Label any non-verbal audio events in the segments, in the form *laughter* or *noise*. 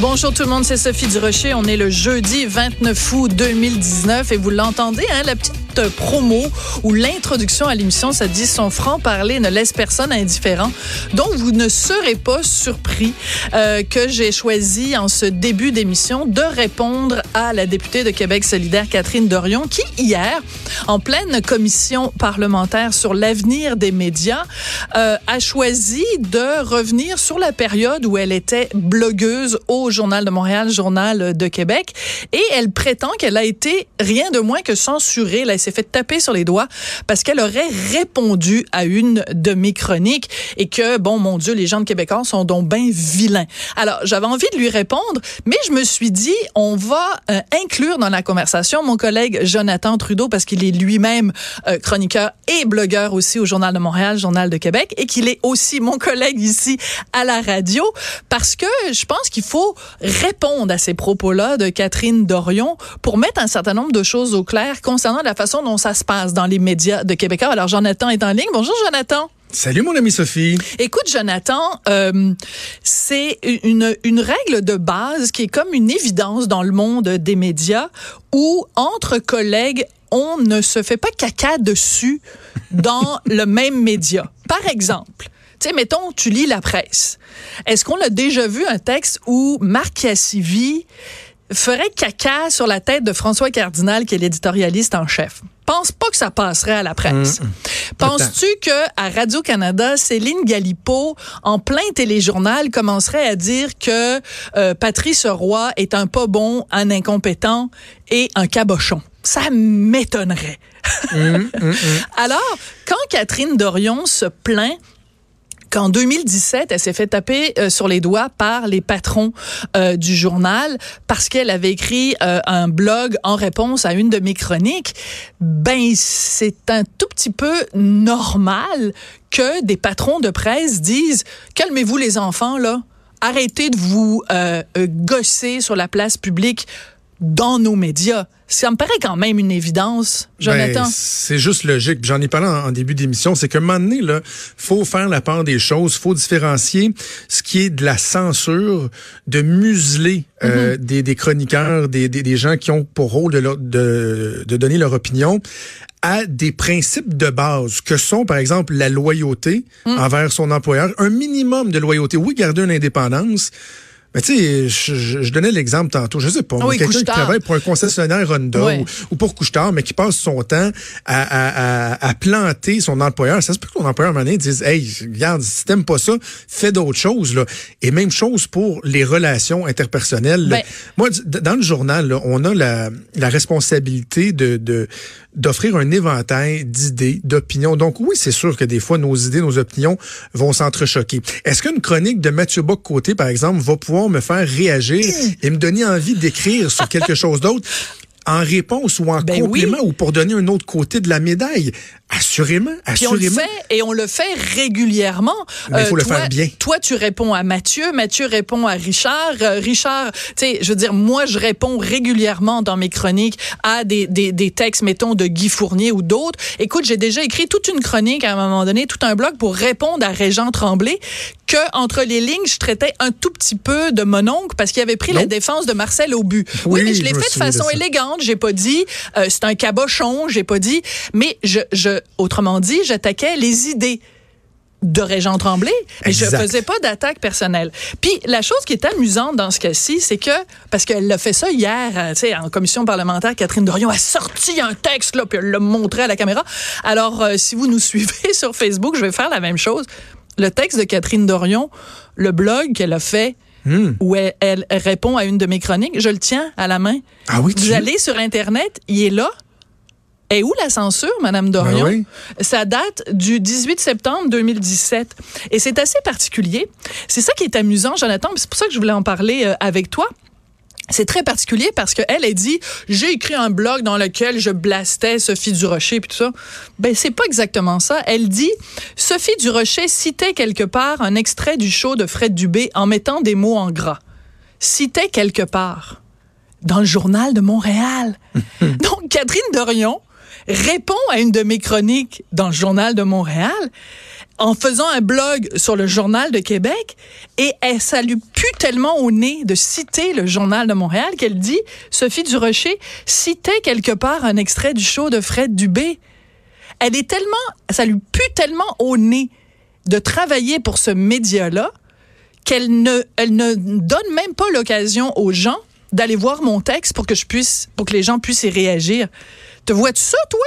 Bonjour tout le monde, c'est Sophie Durocher. On est le jeudi 29 août 2019 et vous l'entendez, hein, la petite promo ou l'introduction à l'émission, ça dit son franc-parler ne laisse personne indifférent. Donc, vous ne serez pas surpris euh, que j'ai choisi en ce début d'émission de répondre à la députée de Québec solidaire, Catherine Dorion, qui hier, en pleine commission parlementaire sur l'avenir des médias, euh, a choisi de revenir sur la période où elle était blogueuse au Journal de Montréal, Journal de Québec, et elle prétend qu'elle a été rien de moins que censurée. S'est fait taper sur les doigts parce qu'elle aurait répondu à une de mes chroniques et que, bon, mon Dieu, les gens de Québécois sont donc bien vilains. Alors, j'avais envie de lui répondre, mais je me suis dit, on va euh, inclure dans la conversation mon collègue Jonathan Trudeau parce qu'il est lui-même euh, chroniqueur et blogueur aussi au Journal de Montréal, Journal de Québec, et qu'il est aussi mon collègue ici à la radio parce que je pense qu'il faut répondre à ces propos-là de Catherine Dorion pour mettre un certain nombre de choses au clair concernant la façon dont ça se passe dans les médias de Québécois. Alors, Jonathan est en ligne. Bonjour, Jonathan. Salut mon ami Sophie. Écoute Jonathan, euh, c'est une, une règle de base qui est comme une évidence dans le monde des médias où entre collègues on ne se fait pas caca dessus dans *laughs* le même média. Par exemple, tu sais, mettons, tu lis la presse. Est-ce qu'on a déjà vu un texte où Marc Cassivi ferait caca sur la tête de François Cardinal, qui est l'éditorialiste en chef. Pense pas que ça passerait à la presse. Mm, mm. Penses-tu que à Radio Canada, Céline Galipo, en plein téléjournal, commencerait à dire que euh, Patrice Roy est un pas bon, un incompétent et un cabochon? Ça m'étonnerait. Mm, *laughs* Alors, quand Catherine Dorion se plaint qu'en 2017, elle s'est fait taper euh, sur les doigts par les patrons euh, du journal parce qu'elle avait écrit euh, un blog en réponse à une de mes chroniques. Ben, c'est un tout petit peu normal que des patrons de presse disent calmez-vous les enfants là. Arrêtez de vous gosser sur la place publique dans nos médias. Ça me paraît quand même une évidence, Jonathan. Ben, c'est juste logique. J'en ai parlé en, début d'émission. C'est qu'à un moment donné, là, faut faire la part des choses. faut différencier ce qui est de la censure, de museler euh, mhm. des, des, chroniqueurs, des, des, des, gens qui ont pour rôle de, de, de donner leur opinion, à des principes de base que sont, par exemple, la loyauté mhm. envers son employeur, un minimum de loyauté. Oui, garder une indépendance, mais tu sais, je, je, donnais l'exemple tantôt. Je sais pas, ah quelqu'un qui travaille pour un concessionnaire Honda ou, pour Couchetard, mais qui passe son temps à, à, à, à planter son employeur. Ça se peut que ton employeur, à un moment dise, hey, regarde, si t'aimes pas ça, fais d'autres choses. Là. Et même chose pour les relations interpersonnelles. Ben Moi, dans le journal, là, on a la, la responsabilité de, de d'offrir un éventail d'idées, d'opinions. Donc oui, c'est sûr que des fois, nos idées, nos opinions vont s'entrechoquer. Est-ce qu'une chronique de Mathieu Bock-Côté, par exemple, va pouvoir me faire réagir et me donner envie d'écrire sur quelque *laughs* chose d'autre? en réponse ou en ben complément ou pour donner un autre côté de la médaille. Assurément, assurément. Puis on le fait et on le fait régulièrement. Mais il faut le euh, faire bien. Toi, tu réponds à Mathieu, Mathieu répond à Richard, euh, Richard, tu sais, je veux dire, moi, je réponds régulièrement dans mes chroniques à des, des, des textes, mettons, de Guy Fournier ou d'autres. Écoute, j'ai déjà écrit toute une chronique à un moment donné, tout un blog pour répondre à Régent Tremblay que entre les lignes, je traitais un tout petit peu de mon oncle parce qu'il avait pris la défense de Marcel au but. Oui, mais je l'ai fait de façon élégante. J'ai pas dit euh, c'est un cabochon. J'ai pas dit, mais je, je, autrement dit, j'attaquais les idées de Régent Tremblay, mais je faisais pas d'attaque personnelle. Puis la chose qui est amusante dans ce cas-ci, c'est que parce qu'elle a fait ça hier, euh, tu sais, en commission parlementaire, Catherine Dorion a sorti un texte là, puis elle l'a montré à la caméra. Alors euh, si vous nous *laughs* suivez sur Facebook, je vais faire la même chose le texte de Catherine Dorion, le blog qu'elle a fait, hmm. où elle, répond à une de mes chroniques, je le tiens à la main. Ah oui, Vous allez sur Internet, il est là. Et où la censure, Madame Dorion? Ben Ça date du 18 septembre 2017. Et c'est assez particulier. C'est ça qui est amusant, Jonathan. C'est pour ça que je voulais en parler euh, avec toi. c'est très particulier parce qu'elle a dit j'ai écrit un blog dans lequel je blastais Sophie Durocher puis tout ça. Ben c'est pas exactement ça. Elle dit Sophie Durocher citait quelque part un extrait du show de Fred Dubé en mettant des mots en gras. Citait quelque part dans le journal de Montréal. *laughs* Donc Catherine Dorion répond à une de mes chroniques dans le journal de Montréal en faisant un blog sur le journal de Québec et elle, ça lui pue tellement au nez de citer le journal de Montréal qu'elle dit Sophie Durocher citait quelque part un extrait du show de Fred Dubé. Elle est tellement, ça lui pue tellement au nez de travailler pour ce média-là qu'elle ne, elle ne donne même pas l'occasion aux gens d'aller voir mon texte pour que je puisse, pour que les gens puissent y réagir. Te vois-tu ça, toi?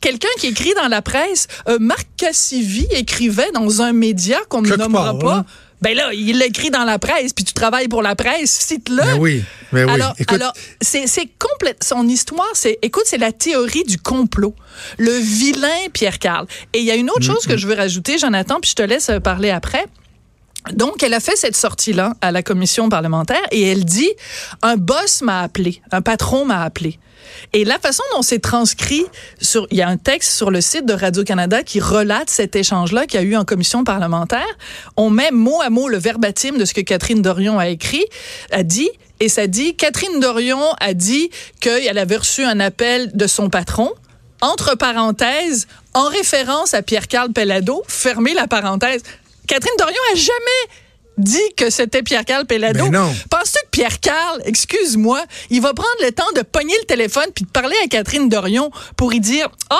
quelqu'un qui écrit dans la presse, euh, Marc Cassivi écrivait dans un média qu'on ne nommera pas. Hein. Ben là, il l'écrit dans la presse, puis tu travailles pour la presse, cite-le. Ben oui, ben oui. Alors, alors c'est, c'est complète. Son histoire, c'est, écoute, c'est la théorie du complot. Le vilain Pierre Carl. Et il y a une autre chose que je veux rajouter, Jonathan, puis je te laisse parler après. Donc, elle a fait cette sortie-là à la commission parlementaire et elle dit, un boss m'a appelé, un patron m'a appelé. Et la façon dont c'est transcrit, sur, il y a un texte sur le site de Radio-Canada qui relate cet échange-là qu'il y a eu en commission parlementaire. On met mot à mot le verbatim de ce que Catherine Dorion a écrit, a dit, et ça dit, Catherine Dorion a dit qu'elle avait reçu un appel de son patron, entre parenthèses, en référence à Pierre-Carl Pellado, fermez la parenthèse. Catherine Dorion a jamais dit que c'était Pierre-Carl Pellado. Penses-tu que Pierre-Carl, excuse-moi, il va prendre le temps de pogner le téléphone puis de parler à Catherine Dorion pour y dire Ah,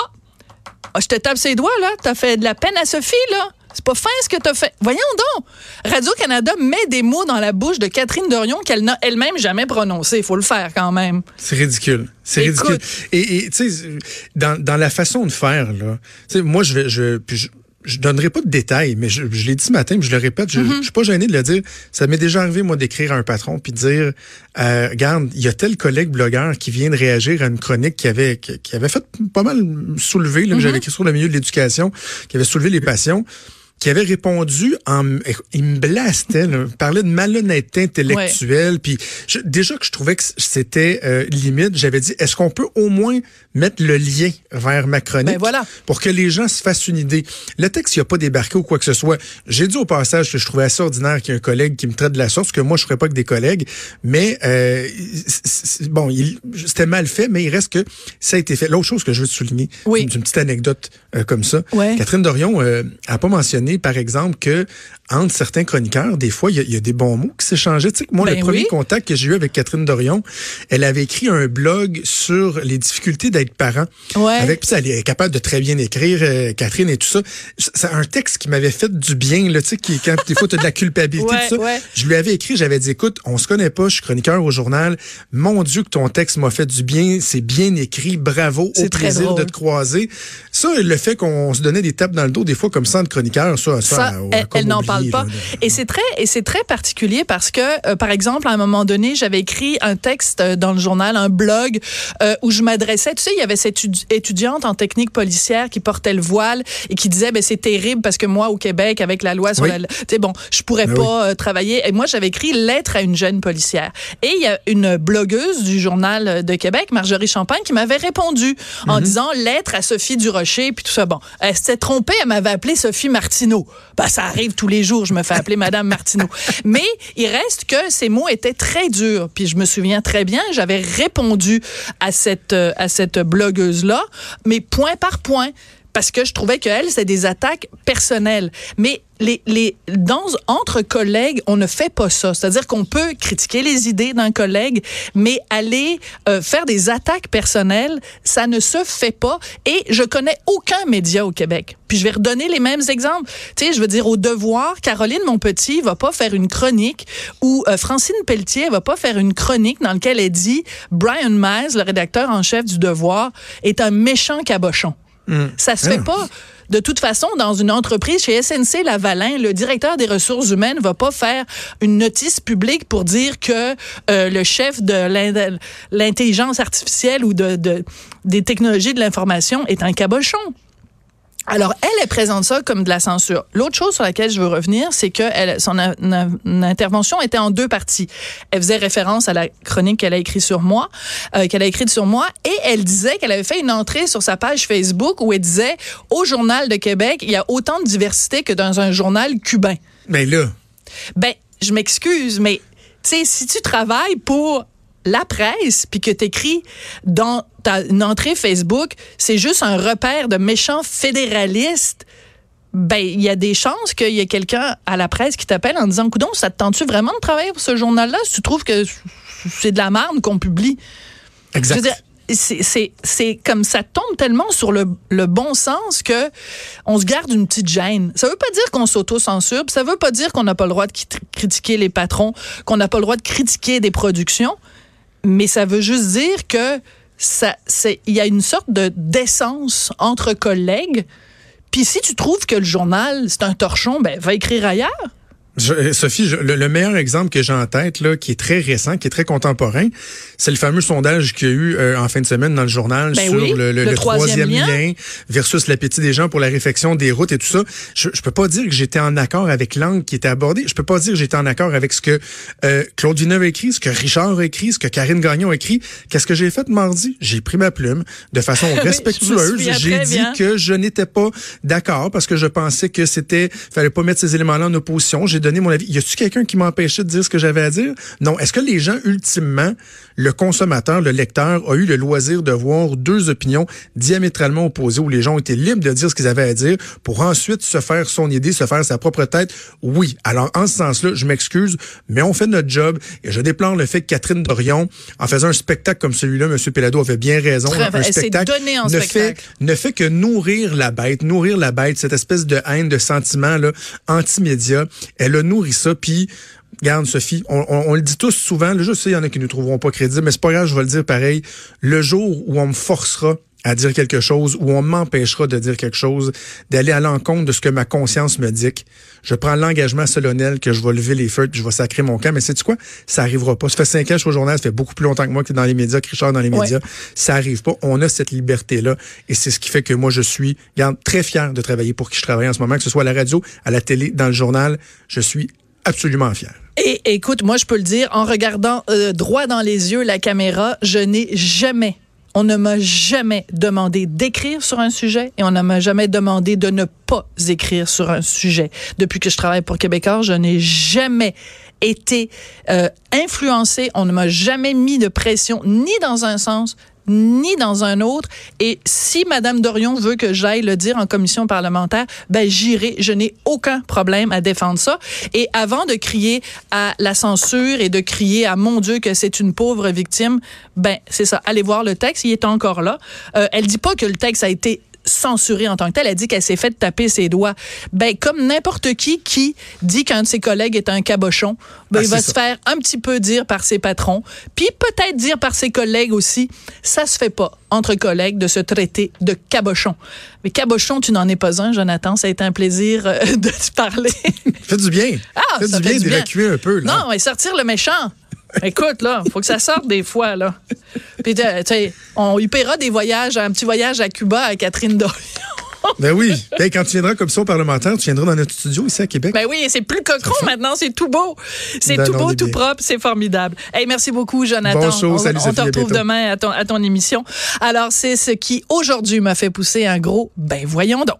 oh, je te tape ses doigts, là, t'as fait de la peine à Sophie, là. C'est pas fin ce que t'as fait. Voyons donc. Radio-Canada met des mots dans la bouche de Catherine Dorion qu'elle n'a elle-même jamais prononcé. Il faut le faire quand même. C'est ridicule. C'est ridicule. Et tu sais, dans, dans la façon de faire, là, tu sais, moi, je vais, je, je je donnerai pas de détails, mais je, l'ai dit ce matin, mais je le répète, je, mm-hmm. je suis pas gêné de le dire. Ça m'est déjà arrivé, moi, d'écrire à un patron puis de dire, euh, regarde, il y a tel collègue blogueur qui vient de réagir à une chronique qui avait qui, avait fait pas mal soulever, là, que j'avais mm-hmm. écrit sur le milieu de l'éducation, qui avait soulevé les passions qui avait répondu en il me blastait, là, parlait de malhonnêteté intellectuelle, puis déjà que je trouvais que c'était euh, limite, j'avais dit est-ce qu'on peut au moins mettre le lien vers ma chronique ben voilà. pour que les gens se fassent une idée? Le texte il a pas débarqué ou quoi que ce soit. J'ai dit au passage que je trouvais assez ordinaire qu'il y ait un collègue qui me traite de la sorte, que moi je ferais pas que des collègues, mais euh, bon, c'était mal fait, mais il reste que ça a été fait. L'autre chose que je veux souligner, oui. une, petite anecdote euh, comme ça. Ouais. Catherine Dorion euh, a pas mentionné par exemple, que entre certains chroniqueurs, des fois, il y, a des bons mots qui s'échangeaient. Tu sais, moi, le ben premier contact que j'ai eu avec Catherine Dorion, elle avait écrit un blog sur les difficultés d'être parent. Ouais. Avec, puis elle est capable de très bien écrire, euh, Catherine et tout ça. C'est un texte qui m'avait fait du bien, là, tu sais, qui, quand des fois, tu as de la culpabilité, tout ça. Je lui avais écrit, j'avais dit, écoute, on se connaît pas, je suis chroniqueur au journal. Mon Dieu, que ton texte m'a fait du bien. C'est bien écrit. Bravo. Au plaisir de te croiser. Ça, le fait qu'on se donnait des tapes dans le dos, des fois, comme ça, de chroniqueur, ça, ça, elle, n'en parle pas. et c'est très et c'est très particulier parce que euh, par exemple à un moment donné, j'avais écrit un texte euh, dans le journal, un blog euh, où je m'adressais, tu sais, il y avait cette étudiante en technique policière qui portait le voile et qui disait ben c'est terrible parce que moi au Québec avec la loi sur la tu sais bon, je pourrais ben pas travailler et moi j'avais écrit lettre à une jeune policière. Et il y a une blogueuse du journal de Québec, Marjorie Champagne qui m'avait répondu en mhm. disant lettre à Sophie Durocher puis tout ça bon. Elle s'était trompée, elle m'avait appelé Sophie Martineau. Ben, ça arrive tous les jours, je me fais appeler Madame Martineau. *laughs* Mais il reste que ces mots étaient très durs. Puis je me souviens très bien, j'avais répondu à cette, euh, à cette blogueuse-là, mais point par point parce que je trouvais qu'elle, c'est des attaques personnelles. Mais les, les, dans, entre collègues, on ne fait pas ça. C'est-à-dire qu'on peut critiquer les idées d'un collègue, mais aller euh, faire des attaques personnelles, ça ne se fait pas. Et je connais aucun média au Québec. Puis je vais redonner les mêmes exemples. Tu sais, je veux dire, au devoir, Caroline Monpetit va pas faire une chronique ou euh, Francine Pelletier va pas faire une chronique dans laquelle elle dit Brian Mize, le rédacteur en chef du devoir, est un méchant cabochon. Mm. Ça se fait ah. pas. De toute façon, dans une entreprise chez SNC Lavalin, le directeur des ressources humaines va pas faire une notice publique pour dire que euh, le chef de l'intelligence artificielle ou de, des technologies de l'information est un cabochon. Alors, elle, elle présente ça comme de la censure. L'autre chose sur laquelle je veux revenir, c'est que elle, son intervention était en deux parties. Elle faisait référence à la chronique qu'elle a écrite sur moi, euh, qu'elle a écrite sur moi, et elle disait qu'elle avait fait une entrée sur sa page Facebook où elle disait au Journal de Québec, il y a autant de diversité que dans un journal cubain. Mais là. Ben, je m'excuse, mais tu sais, si tu travailles pour la presse, puis que tu écris dans ta une entrée Facebook, c'est juste un repère de méchants fédéralistes, ben il y a des chances qu'il y ait quelqu'un à la presse qui t'appelle en disant Coudon, ça te tente-tu vraiment de travailler pour ce journal-là? Si tu trouves que c'est de la merde qu'on publie? Exact c'est comme ça tombe tellement sur le, bon sens que on se garde une petite gêne. Ça veut pas dire qu'on s'auto-censure, ça veut pas dire qu'on n'a pas le droit de critiquer les patrons, qu'on n'a pas le droit de critiquer des productions, mais ça veut juste dire que ça, il y a une sorte de d'essence entre collègues. Puis si tu trouves que le journal c'est un torchon, ben va écrire ailleurs. Euh, Sophie, le, meilleur exemple que j'ai en tête, là, qui est très récent, qui est très contemporain, c'est le fameux sondage qu'il y a eu euh, en fin de semaine dans le journal ben sur le, troisième, lien. versus l'appétit des gens pour la réfection des routes et tout ça. Je, je peux pas dire que j'étais en accord avec l'angle qui était abordé. Je peux pas dire que j'étais en accord avec ce que euh, Claude Villeneuve a écrit, ce que Richard a écrit, ce que Karine Gagnon a écrit. Qu'est-ce que j'ai fait mardi? J'ai pris ma plume de façon *laughs* respectueuse. j'ai dit que je n'étais pas d'accord parce que je pensais que c'était, fallait pas mettre ces éléments-là en opposition donner mon avis. Y a-tu quelqu'un qui m'empêchait de dire ce que j'avais à dire? Non. Est-ce que les gens, ultimement, le consommateur, le lecteur, a eu le loisir de voir deux opinions diamétralement opposées où les gens ont été libres de dire ce qu'ils avaient à dire pour ensuite se faire son idée, se faire sa propre tête? Oui. Alors, en ce sens-là, je m'excuse, mais on fait notre job et je déplore le fait que Catherine Dorion, en faisant un spectacle comme celui-là, M. Pelado avait bien raison. un spectacle, ne, Fait, ne fait que nourrir la bête, nourrir la bête, cette espèce de haine, de sentiment là, anti-média. Elle a nourri ça, puis Regarde, Sophie, on, le dit tous souvent. je sais, il y en a qui ne nous trouveront pas crédibles, mais c'est pas grave, je vais le dire pareil. Le jour où on me forcera à dire quelque chose, où on m'empêchera de dire quelque chose, d'aller à l'encontre de ce que ma conscience me dit, je prends l'engagement solennel que je vais lever les feux, je vais sacrer mon camp. Mais c'est quoi? Ça arrivera pas. Ça fait cinq ans que je suis au journal, ça fait beaucoup plus longtemps que moi qui est dans les médias, que Richard dans les médias. Ça arrive pas. On a cette liberté-là. Et c'est ce qui fait que moi, je suis, regarde, très fier de travailler pour qui je travaille en ce moment, que ce soit à la radio, à la télé, dans le journal. Je suis absolument fier. Et écoute, moi, je peux le dire, en regardant euh, droit dans les yeux la caméra, je n'ai jamais on ne m'a jamais demandé d'écrire sur un sujet et on ne m'a jamais demandé de ne pas écrire sur un sujet. Depuis que je travaille pour Québécois, je n'ai jamais été euh, influencé. On ne m'a jamais mis de pression ni dans un sens ni dans un autre. Et si Madame Dorion veut que j'aille le dire en commission parlementaire, ben j'irai. Je n'ai aucun problème à défendre ça. Et avant de crier à la censure et de crier à mon Dieu que c'est une pauvre victime, ben c'est ça. Allez voir le texte, il est encore là. Euh, elle dit pas que le texte a été censurée en tant que telle. Elle dit qu'elle s'est fait taper ses doigts. Ben, comme n'importe qui qui dit qu'un de ses collègues est un cabochon, ben, ah, il va se faire un petit peu dire par ses patrons, puis peut-être dire par ses collègues aussi. Ça se fait pas entre collègues de se traiter de cabochon. Mais cabochon, tu n'en es pas un, Jonathan. Ça a été un plaisir euh, *laughs* de te parler. fait du bien. Ah, fait du bien d'évacuer un peu. Là. Non, mais sortir le méchant. Écoute, là, faut que ça sorte des fois, là. Puis, tu sais, on lui paiera des voyages, un petit voyage à Cuba à Catherine Dorion. Ben oui. Ben, quand tu viendras comme ça au parlementaire, tu viendras dans notre studio ici à Québec. Ben oui, c'est plus cochon maintenant, c'est tout beau. C'est ben tout beau, tout propre, c'est formidable. Hey, merci beaucoup, Jonathan. Bonjour, salut, on, on te retrouve demain à ton, à ton émission. Alors, c'est ce qui aujourd'hui m'a fait pousser un gros ben voyons donc.